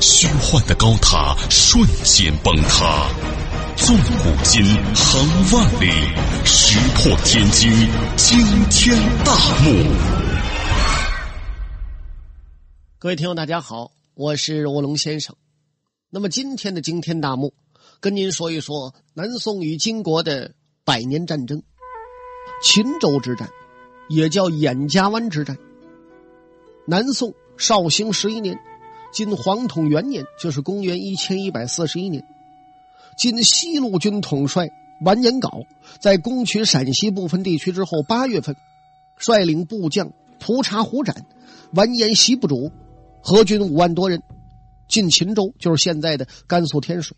虚幻的高塔瞬间崩塌，纵古今，横万里，石破天惊，惊天大幕。各位听友，大家好，我是卧龙先生。那么今天的惊天大幕，跟您说一说南宋与金国的百年战争——秦州之战，也叫燕家湾之战。南宋绍兴十一年。今黄统元年，就是公元一千一百四十一年，今西路军统帅完颜杲在攻取陕西部分地区之后，八月份，率领部将蒲察胡展、完颜习部主合军五万多人，进秦州，就是现在的甘肃天水，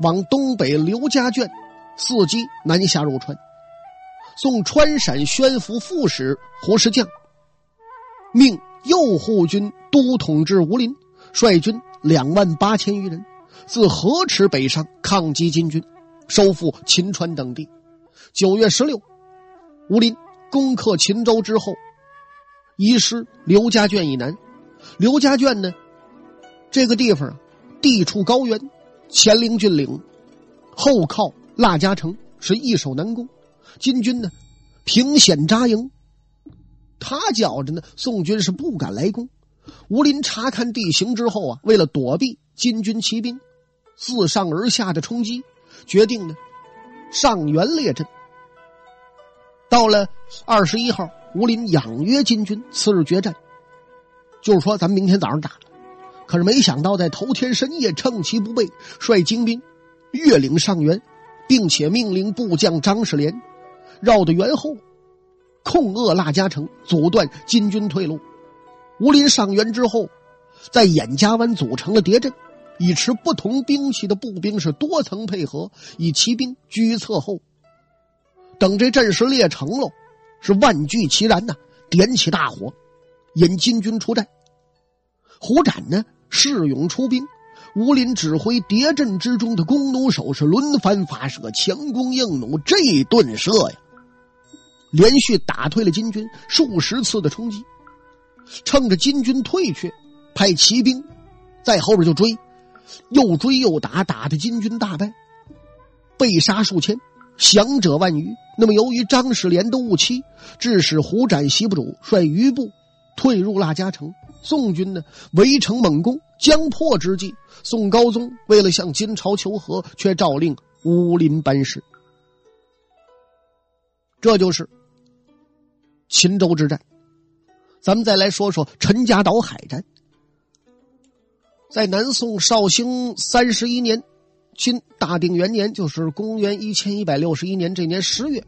往东北刘家圈伺机南下入川。送川陕宣抚副使胡石将命。右护军都统制吴林，率军两万八千余人，自河池北上抗击金军，收复秦川等地。九月十六，吴林攻克秦州之后，移师刘家圈以南。刘家圈呢，这个地方啊，地处高原，前临峻岭，后靠腊家城，是易守难攻。金军呢，凭险扎营。他觉着呢，宋军是不敢来攻。吴林查看地形之后啊，为了躲避金军骑兵自上而下的冲击，决定呢上元列阵。到了二十一号，吴林仰约金军次日决战，就是说咱们明天早上打。可是没想到在头天深夜，趁其不备，率精兵越岭上元，并且命令部将张世廉绕到元后。控扼腊家城，阻断金军退路。吴林上元之后，在眼家湾组成了谍阵，以持不同兵器的步兵是多层配合，以骑兵居侧后。等这阵势列成了，是万聚齐燃呐，点起大火，引金军出战。胡展呢，恃勇出兵，吴林指挥谍阵之中的弓弩手是轮番发射，强弓硬弩，这顿射呀！连续打退了金军数十次的冲击，趁着金军退却，派骑兵在后边就追，又追又打，打的金军大败，被杀数千，降者万余。那么由于张世廉的误期，致使胡展西部主率余部退入腊家城，宋军呢围城猛攻，将破之际，宋高宗为了向金朝求和，却诏令乌林班师。这就是秦州之战。咱们再来说说陈家岛海战。在南宋绍兴三十一年，今大定元年，就是公元一千一百六十一年这年十月，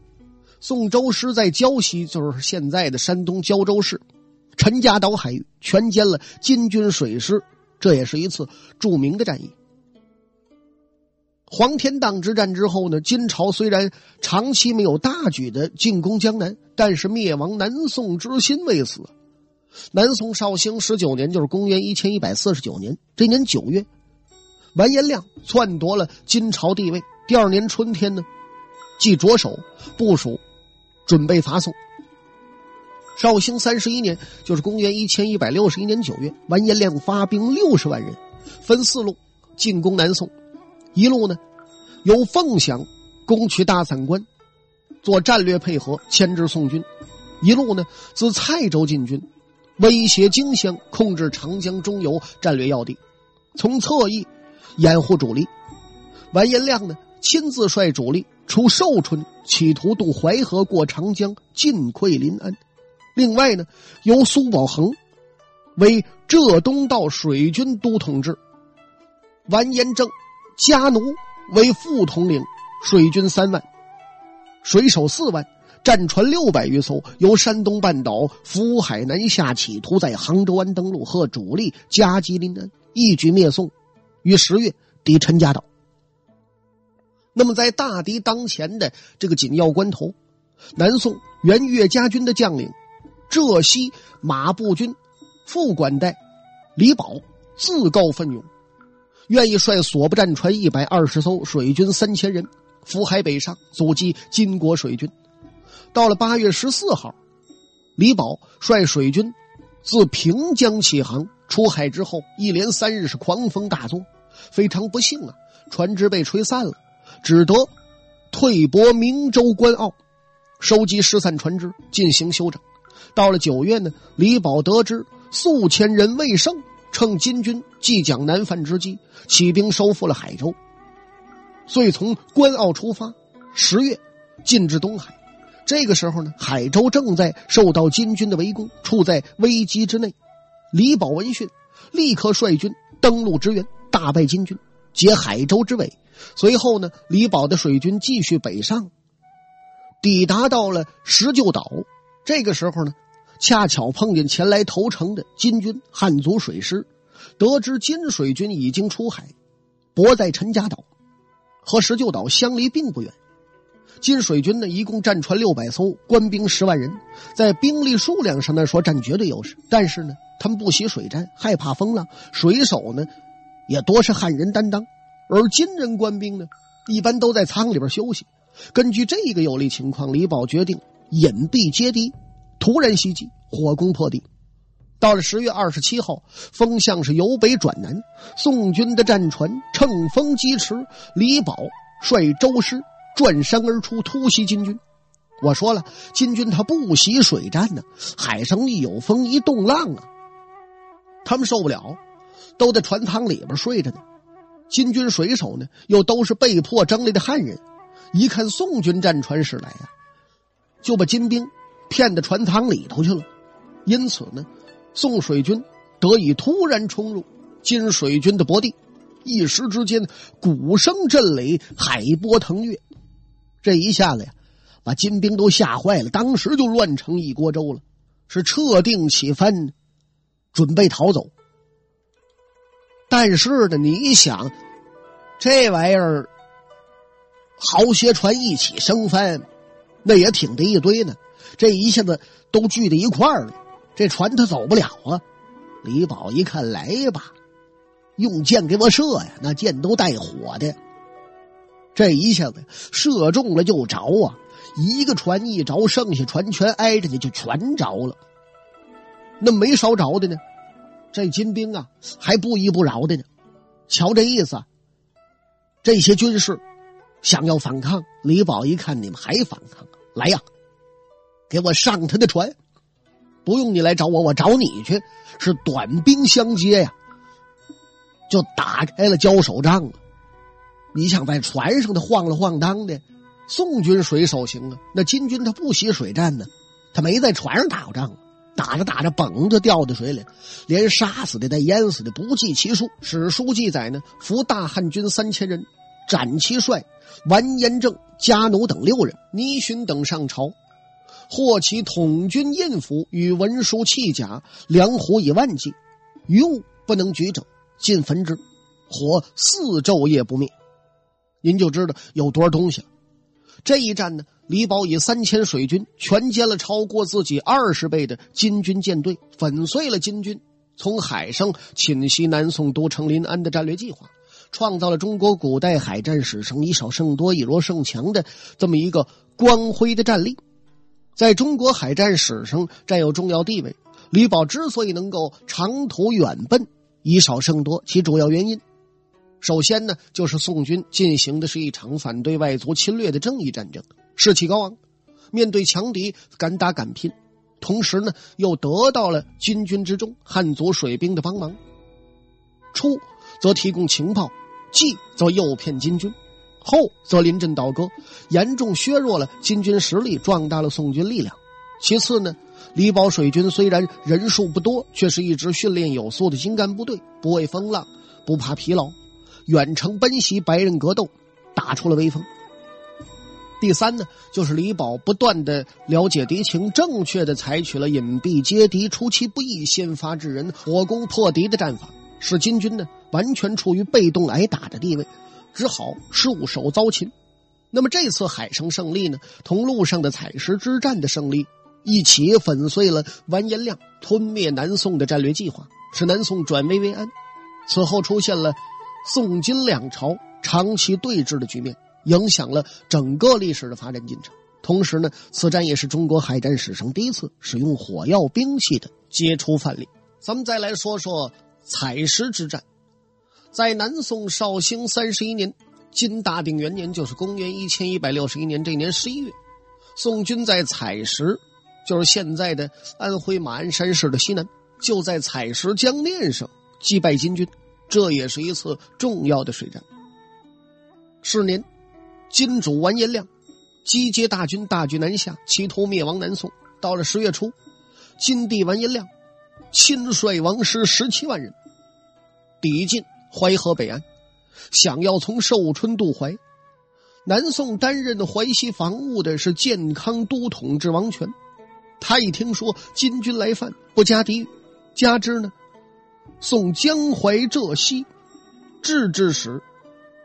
宋周师在胶西，就是现在的山东胶州市陈家岛海域，全歼了金军水师，这也是一次著名的战役。黄天荡之战之后呢，金朝虽然长期没有大举的进攻江南，但是灭亡南宋之心未死。南宋绍兴十九年，就是公元一千一百四十九年，这年九月，完颜亮篡夺了金朝帝位。第二年春天呢，即着手部署，准备伐宋。绍兴三十一年，就是公元一千一百六十一年九月，完颜亮发兵六十万人，分四路进攻南宋。一路呢，由凤翔攻取大散关，做战略配合，牵制宋军；一路呢，自蔡州进军，威胁荆襄，控制长江中游战略要地，从侧翼掩护主力。完颜亮呢，亲自率主力出寿春，企图渡淮河过长江，进溃临安。另外呢，由苏保恒为浙东道水军都统制，完颜正。家奴为副统领，水军三万，水手四万，战船六百余艘，由山东半岛福海南下，企图在杭州湾登陆，和主力夹击临安，一举灭宋。于十月抵陈家岛。那么，在大敌当前的这个紧要关头，南宋原岳家军的将领浙西马步军副管带李宝自告奋勇，愿意率所部战船一百二十艘、水军三千人浮海北上，阻击金国水军。到了八月十四号，李宝率水军自平江起航，出海之后一连三日是狂风大作，非常不幸啊，船只被吹散了。只得退泊明州关澳，收集失散船只进行修整。到了九月呢，李宝得知数千人未胜，趁金军即将南犯之机，起兵收复了海州。遂从关澳出发，十月进至东海。这个时候呢，海州正在受到金军的围攻，处在危机之内。李宝闻讯，立刻率军登陆支援，大败金军，解海州之围。随后呢，李宝的水军继续北上，抵达到了石臼岛。这个时候呢，恰巧碰见前来投诚的金军汉族水师，得知金水军已经出海，泊在陈家岛，和石臼岛相离并不远。金水军呢，一共战船六百艘，官兵十万人，在兵力数量上来说占绝对优势。但是呢，他们不习水战，害怕风浪，水手呢，也多是汉人担当。而金人官兵呢，一般都在舱里边休息。根据这个有利情况，李宝决定隐蔽接敌，突然袭击，火攻破敌。到了十月二十七号，风向是由北转南，宋军的战船乘风疾驰，李宝率周师转山而出，突袭金军。我说了，金军他不习水战呢，海上一有风一动浪啊，他们受不了，都在船舱里边睡着呢。金军水手呢，又都是被迫征来的汉人，一看宋军战船驶来呀，就把金兵骗到船舱里头去了。因此呢，宋水军得以突然冲入金水军的泊地，一时之间鼓声震雷，海波腾跃。这一下子呀，把金兵都吓坏了，当时就乱成一锅粥了，是撤定起帆，准备逃走。但是呢，你一想，这玩意儿好些船一起升帆，那也挺的一堆呢。这一下子都聚在一块儿了，这船它走不了啊。李宝一看，来吧，用箭给我射呀！那箭都带火的，这一下子射中了就着啊！一个船一着，剩下船全挨着你，就全着了。那没烧着的呢？这金兵啊，还不依不饶的呢。瞧这意思，这些军士想要反抗。李宝一看你们还反抗，来呀，给我上他的船！不用你来找我，我找你去。是短兵相接呀，就打开了交手仗了。你想在船上的晃了晃荡的，宋军水手行啊，那金军他不习水战呢，他没在船上打过仗。打着打着，嘣就掉到水里，连杀死的带淹死的不计其数。史书记载呢，俘大汉军三千人，斩其帅完颜正、家奴等六人，倪勋等上朝，获其统军印符与文书器甲、粮虎以万计，余物不能举者，尽焚之，火四昼夜不灭。您就知道有多少东西了。这一战呢？李宝以三千水军全歼了超过自己二十倍的金军舰队，粉碎了金军从海上侵袭南宋都城临安的战略计划，创造了中国古代海战史上以少胜多、以弱胜强的这么一个光辉的战例，在中国海战史上占有重要地位。李宝之所以能够长途远奔、以少胜多，其主要原因，首先呢，就是宋军进行的是一场反对外族侵略的正义战争。士气高昂，面对强敌敢打敢拼，同时呢又得到了金军之中汉族水兵的帮忙。初则提供情报，继则诱骗金军，后则临阵倒戈，严重削弱了金军实力，壮大了宋军力量。其次呢，李宝水军虽然人数不多，却是一支训练有素的精干部队，不畏风浪，不怕疲劳，远程奔袭白刃格斗，打出了威风。第三呢，就是李宝不断的了解敌情，正确的采取了隐蔽接敌、出其不意、先发制人、火攻破敌的战法，使金军呢完全处于被动挨打的地位，只好束手遭擒。那么这次海上胜利呢，同陆上的采石之战的胜利一起粉碎了完颜亮吞灭南宋的战略计划，使南宋转危为安。此后出现了宋金两朝长期对峙的局面，影响了整个历史的发展进程。同时呢，此战也是中国海战史上第一次使用火药兵器的杰出范例。咱们再来说说采石之战，在南宋绍兴三十一年，金大定元年，就是公元一千一百六十一年这年十一月，宋军在采石，就是现在的安徽马鞍山市的西南，就在采石江面上击败金军，这也是一次重要的水战。是年，金主完颜亮。集结大军，大举南下，企图灭亡南宋。到了十月初，金帝完颜亮亲率王师十七万人抵近淮河北岸，想要从寿春渡淮。南宋担任淮西防务的是建康都统制王权，他一听说金军来犯，不加抵御，加之呢，送江淮浙西制置使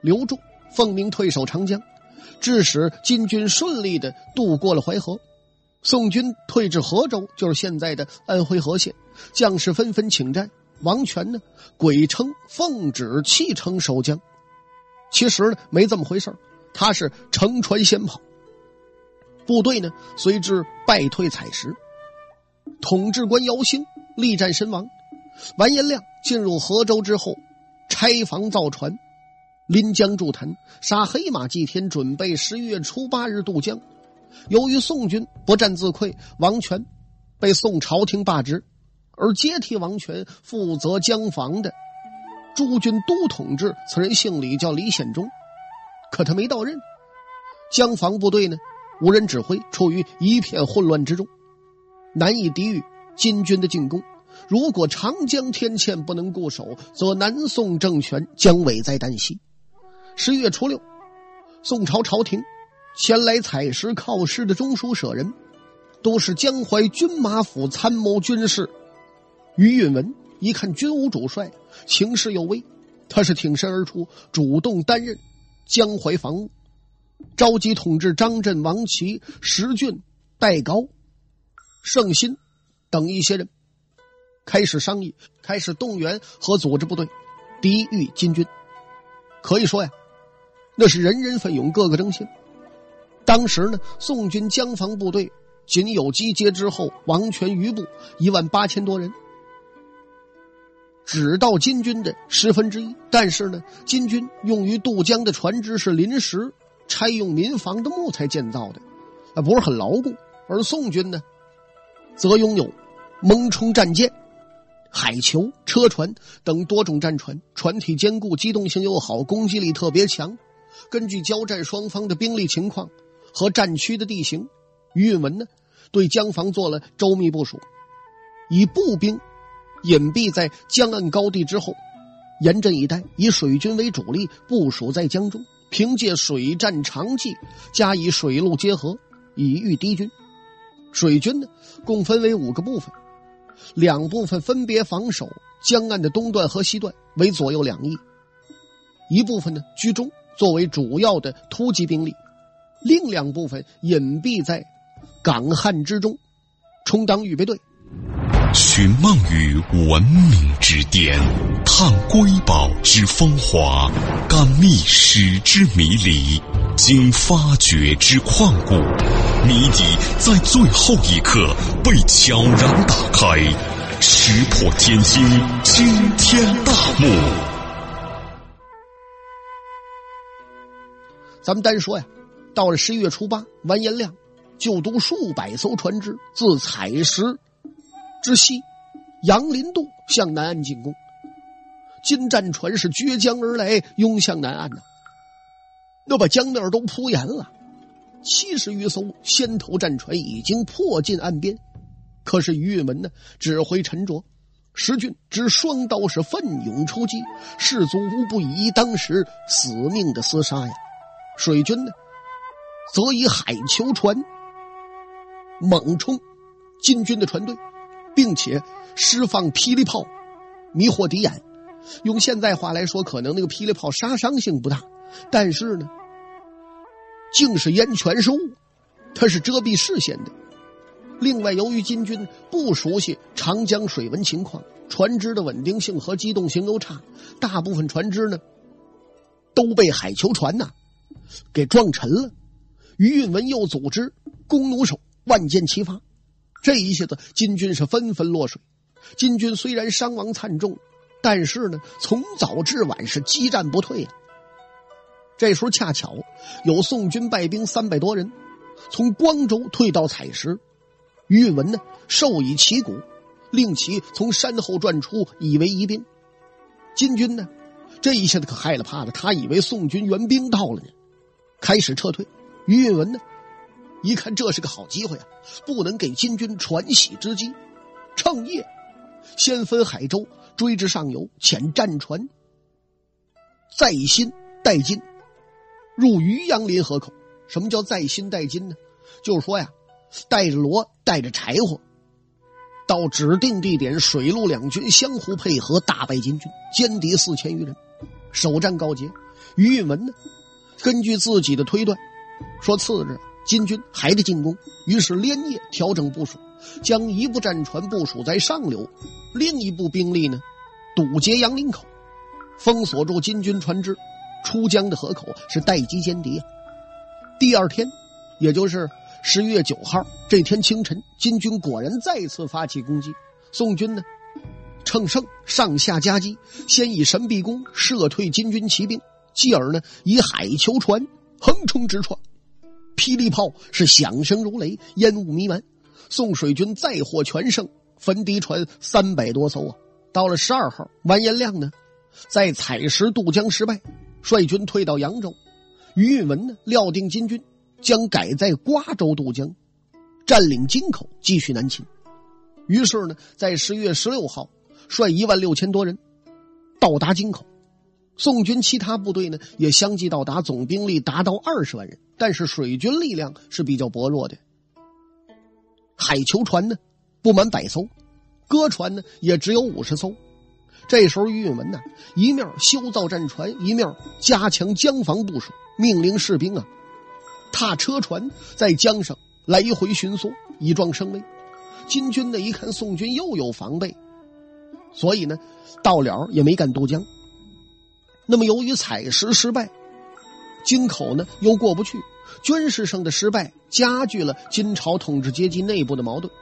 刘仲奉命退守长江。致使金军顺利的渡过了淮河，宋军退至河州，就是现在的安徽和县，将士纷纷请战。王权呢，鬼称奉旨弃城守江，其实呢没这么回事他是乘船先跑。部队呢随之败退采石，统治官姚兴力战身亡。完颜亮进入河州之后，拆房造船。临江筑坛，杀黑马祭天，准备十一月初八日渡江。由于宋军不战自溃，王权被宋朝廷罢职，而接替王权负责江防的诸军都统制，此人姓李，叫李显忠。可他没到任，江防部队呢无人指挥，处于一片混乱之中，难以抵御金军的进攻。如果长江天堑不能固守，则南宋政权将危在旦夕。十一月初六，宋朝朝廷前来采石犒师的中书舍人，都是江淮军马府参谋军事于允文。一看军务主帅，情势有危，他是挺身而出，主动担任江淮防务，召集统治张震、王琦、石俊、戴高、盛新等一些人，开始商议，开始动员和组织部队，抵御金军。可以说呀。那是人人奋勇，个个争先。当时呢，宋军江防部队仅有集结之后王权余部一万八千多人，只到金军的十分之一。但是呢，金军用于渡江的船只是临时拆用民房的木材建造的，啊，不是很牢固。而宋军呢，则拥有蒙冲战舰、海球、车船等多种战船，船体坚固，机动性又好，攻击力特别强。根据交战双方的兵力情况和战区的地形，于允文呢对江防做了周密部署，以步兵隐蔽在江岸高地之后，严阵以待，以水军为主力部署在江中，凭借水战长计加以水陆结合，以御敌军。水军呢共分为五个部分，两部分分别防守江岸的东段和西段，为左右两翼；一部分呢居中。作为主要的突击兵力，另两部分隐蔽在港汉之中，充当预备队。寻梦于文明之巅，探瑰宝之风华，感历史之迷离，经发掘之旷古，谜底在最后一刻被悄然打开，石破天惊，惊天大幕。咱们单说呀，到了十一月初八，完颜亮就督数百艘船只自采石之西杨林渡向南岸进攻。金战船是绝江而来，涌向南岸呐，那把江面都铺严了。七十余艘先头战船已经迫近岸边，可是于玉门呢，指挥沉着，石俊执双刀是奋勇出击，士卒无不以当时死命的厮杀呀。水军呢，则以海球船猛冲金军的船队，并且释放霹雳炮迷惑敌眼，用现在话来说，可能那个霹雳炮杀伤性不大，但是呢，竟是烟泉是雾，它是遮蔽视线的。另外，由于金军不熟悉长江水文情况，船只的稳定性和机动性都差，大部分船只呢都被海球船呐给撞沉了。于允文又组织弓弩手万箭齐发，这一下子金军是纷纷落水。金军虽然伤亡惨重，但是呢，从早至晚是激战不退啊。这时候恰巧有宋军败兵三百多人，从光州退到采石。于允文呢，授以旗鼓，令其从山后转出，以为疑兵。金军呢，这一下子可害了怕了，他以为宋军援兵到了呢，开始撤退。于允文呢，一看这是个好机会啊，不能给金军传喜之机，趁夜先分海州追至上游，遣战船在新带金，入渔阳临河口。什么叫在新带金呢？就是说呀。带着锣，带着柴火，到指定地点，水陆两军相互配合，大败金军，歼敌四千余人，首战告捷。于允文呢，根据自己的推断，说次日金军还得进攻，于是连夜调整部署，将一部战船部署在上流，另一部兵力呢，堵截杨林口，封锁住金军船只出江的河口，是待机歼敌啊。第二天，也就是。十一月九号这天清晨，金军果然再次发起攻击。宋军呢，乘胜上下夹击，先以神臂弓射退金军骑兵，继而呢以海球船横冲直撞，霹雳炮是响声如雷，烟雾弥漫。宋水军再获全胜，焚敌船三百多艘啊！到了十二号，完颜亮呢在采石渡江失败，率军退到扬州。于允文呢料定金军。将改在瓜州渡江，占领京口，继续南侵。于是呢，在十月十六号，率一万六千多人到达京口。宋军其他部队呢，也相继到达，总兵力达到二十万人。但是水军力量是比较薄弱的，海球船呢不满百艘，歌船呢也只有五十艘。这时候，于允文呢一面修造战船，一面加强江防部署，命令士兵啊。踏车船在江上来回巡梭，以壮声威。金军呢一看宋军又有防备，所以呢到了也没敢渡江。那么由于采石失败，京口呢又过不去，军事上的失败加剧了金朝统治阶级内部的矛盾。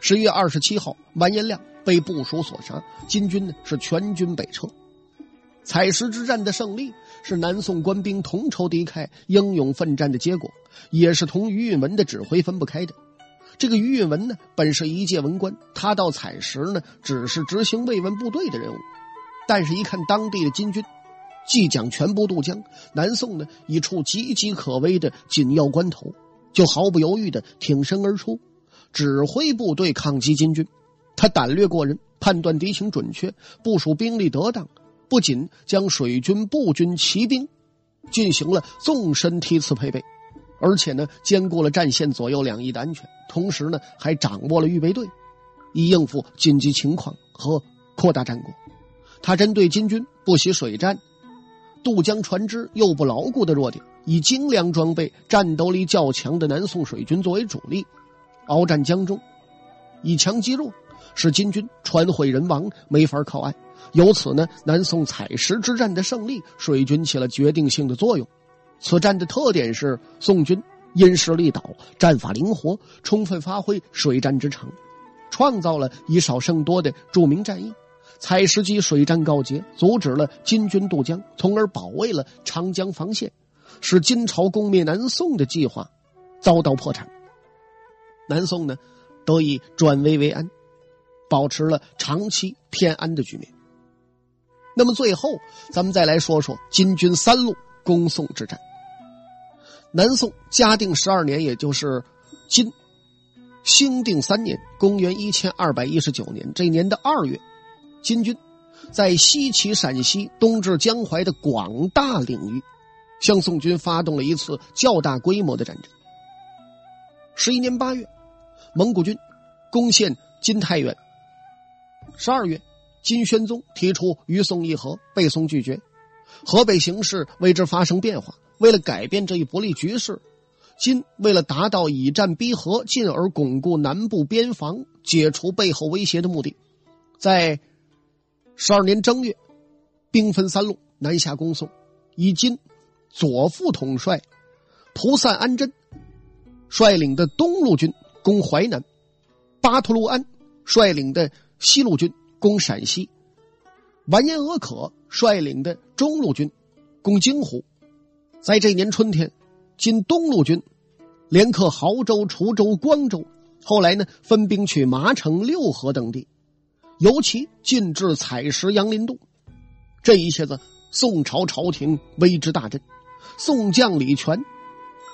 十月二十七号，完颜亮被部属所杀，金军呢是全军北撤。采石之战的胜利是南宋官兵同仇敌忾、英勇奋战的结果，也是同于允文的指挥分不开的。这个于允文呢，本是一介文官，他到采石呢，只是执行慰问部队的任务。但是，一看当地的金军即将全部渡江，南宋呢已处岌岌可危的紧要关头，就毫不犹豫的挺身而出，指挥部队抗击金军。他胆略过人，判断敌情准确，部署兵力得当。不仅将水军、步军、骑兵进行了纵深梯次配备，而且呢，兼顾了战线左右两翼的安全，同时呢，还掌握了预备队，以应付紧急情况和扩大战果。他针对金军不惜水战、渡江船只又不牢固的弱点，以精良装备、战斗力较强的南宋水军作为主力，鏖战江中，以强击弱，使金军船毁人亡，没法靠岸。由此呢，南宋采石之战的胜利，水军起了决定性的作用。此战的特点是宋军因势利导，战法灵活，充分发挥水战之长，创造了以少胜多的著名战役。采石矶水战告捷，阻止了金军渡江，从而保卫了长江防线，使金朝攻灭南宋的计划遭到破产。南宋呢，得以转危为安，保持了长期偏安的局面。那么最后，咱们再来说说金军三路攻宋之战。南宋嘉定十二年，也就是金兴定三年（公元一千二百一十九年）这年的二月，金军在西起陕西，东至江淮的广大领域，向宋军发动了一次较大规模的战争。十一年八月，蒙古军攻陷金太原；十二月。金宣宗提出与宋议和，被宋拒绝。河北形势为之发生变化，为了改变这一不利局势，金为了达到以战逼和，进而巩固南部边防、解除背后威胁的目的，在十二年正月，兵分三路南下攻宋，以金左副统帅蒲散安贞率领的东路军攻淮南，巴图鲁安率领的西路军攻陕西，完颜阿可率领的中路军攻京湖。在这年春天，金东路军连克亳州、滁州、光州，后来呢分兵去麻城、六合等地，尤其进至采石、杨林洞。这一下子，宋朝朝廷为之大振。宋将李全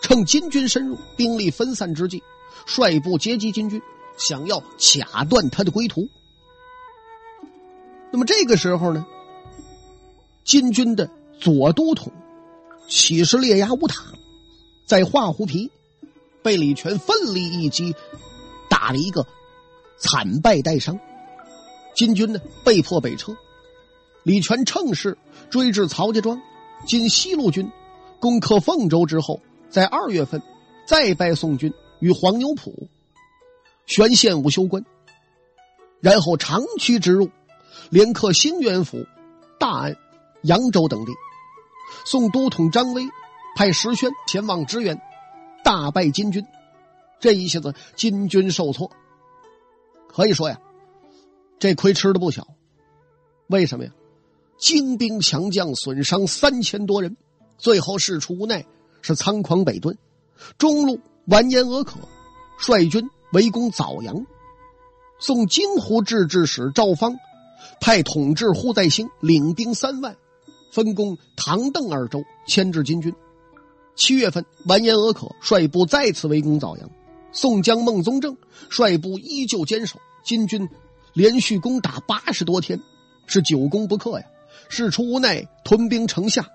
趁金军深入、兵力分散之际，率部截击金军，想要卡断他的归途。那么这个时候呢，金军的左都统起士烈牙乌塔，在画虎皮被李全奋力一击，打了一个惨败带伤。金军呢被迫北撤，李全乘势追至曹家庄，今西路军攻克凤州之后，在二月份再败宋军于黄牛埔，玄县武修关，然后长驱直入。连克兴元府、大安、扬州等地，宋都统张威派石宣前往支援，大败金军。这一下子，金军受挫。可以说呀，这亏吃的不小。为什么呀？精兵强将损伤三千多人，最后事出无奈，是仓皇北遁。中路完颜阿可率军围攻枣阳，宋京湖制置使赵方。派统治胡在兴领兵三万，分攻唐邓二州，牵制金军。七月份，完颜阿可率部再次围攻枣阳，宋江孟宗正率部依旧坚守。金军连续攻打八十多天，是久攻不克呀。事出无奈，屯兵城下，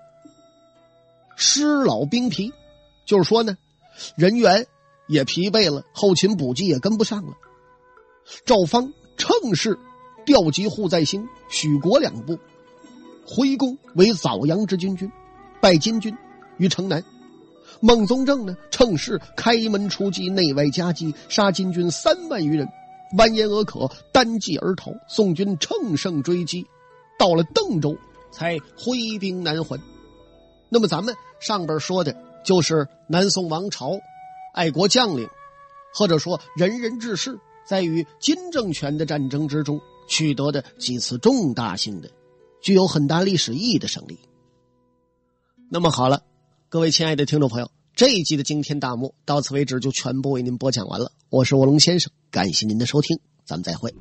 失老兵疲，就是说呢，人员也疲惫了，后勤补给也跟不上了。赵方乘势。调集护在兴、许国两部，回攻为枣阳之军军，败金军于城南。孟宗正呢，趁势开门出击，内外夹击，杀金军三万余人。完颜阿可单骑而逃，宋军乘胜追击，到了邓州才挥兵南还。那么咱们上边说的就是南宋王朝爱国将领，或者说仁人志士，在与金政权的战争之中。取得的几次重大性的、具有很大历史意义的胜利。那么好了，各位亲爱的听众朋友，这一集的惊天大幕到此为止，就全部为您播讲完了。我是卧龙先生，感谢您的收听，咱们再会。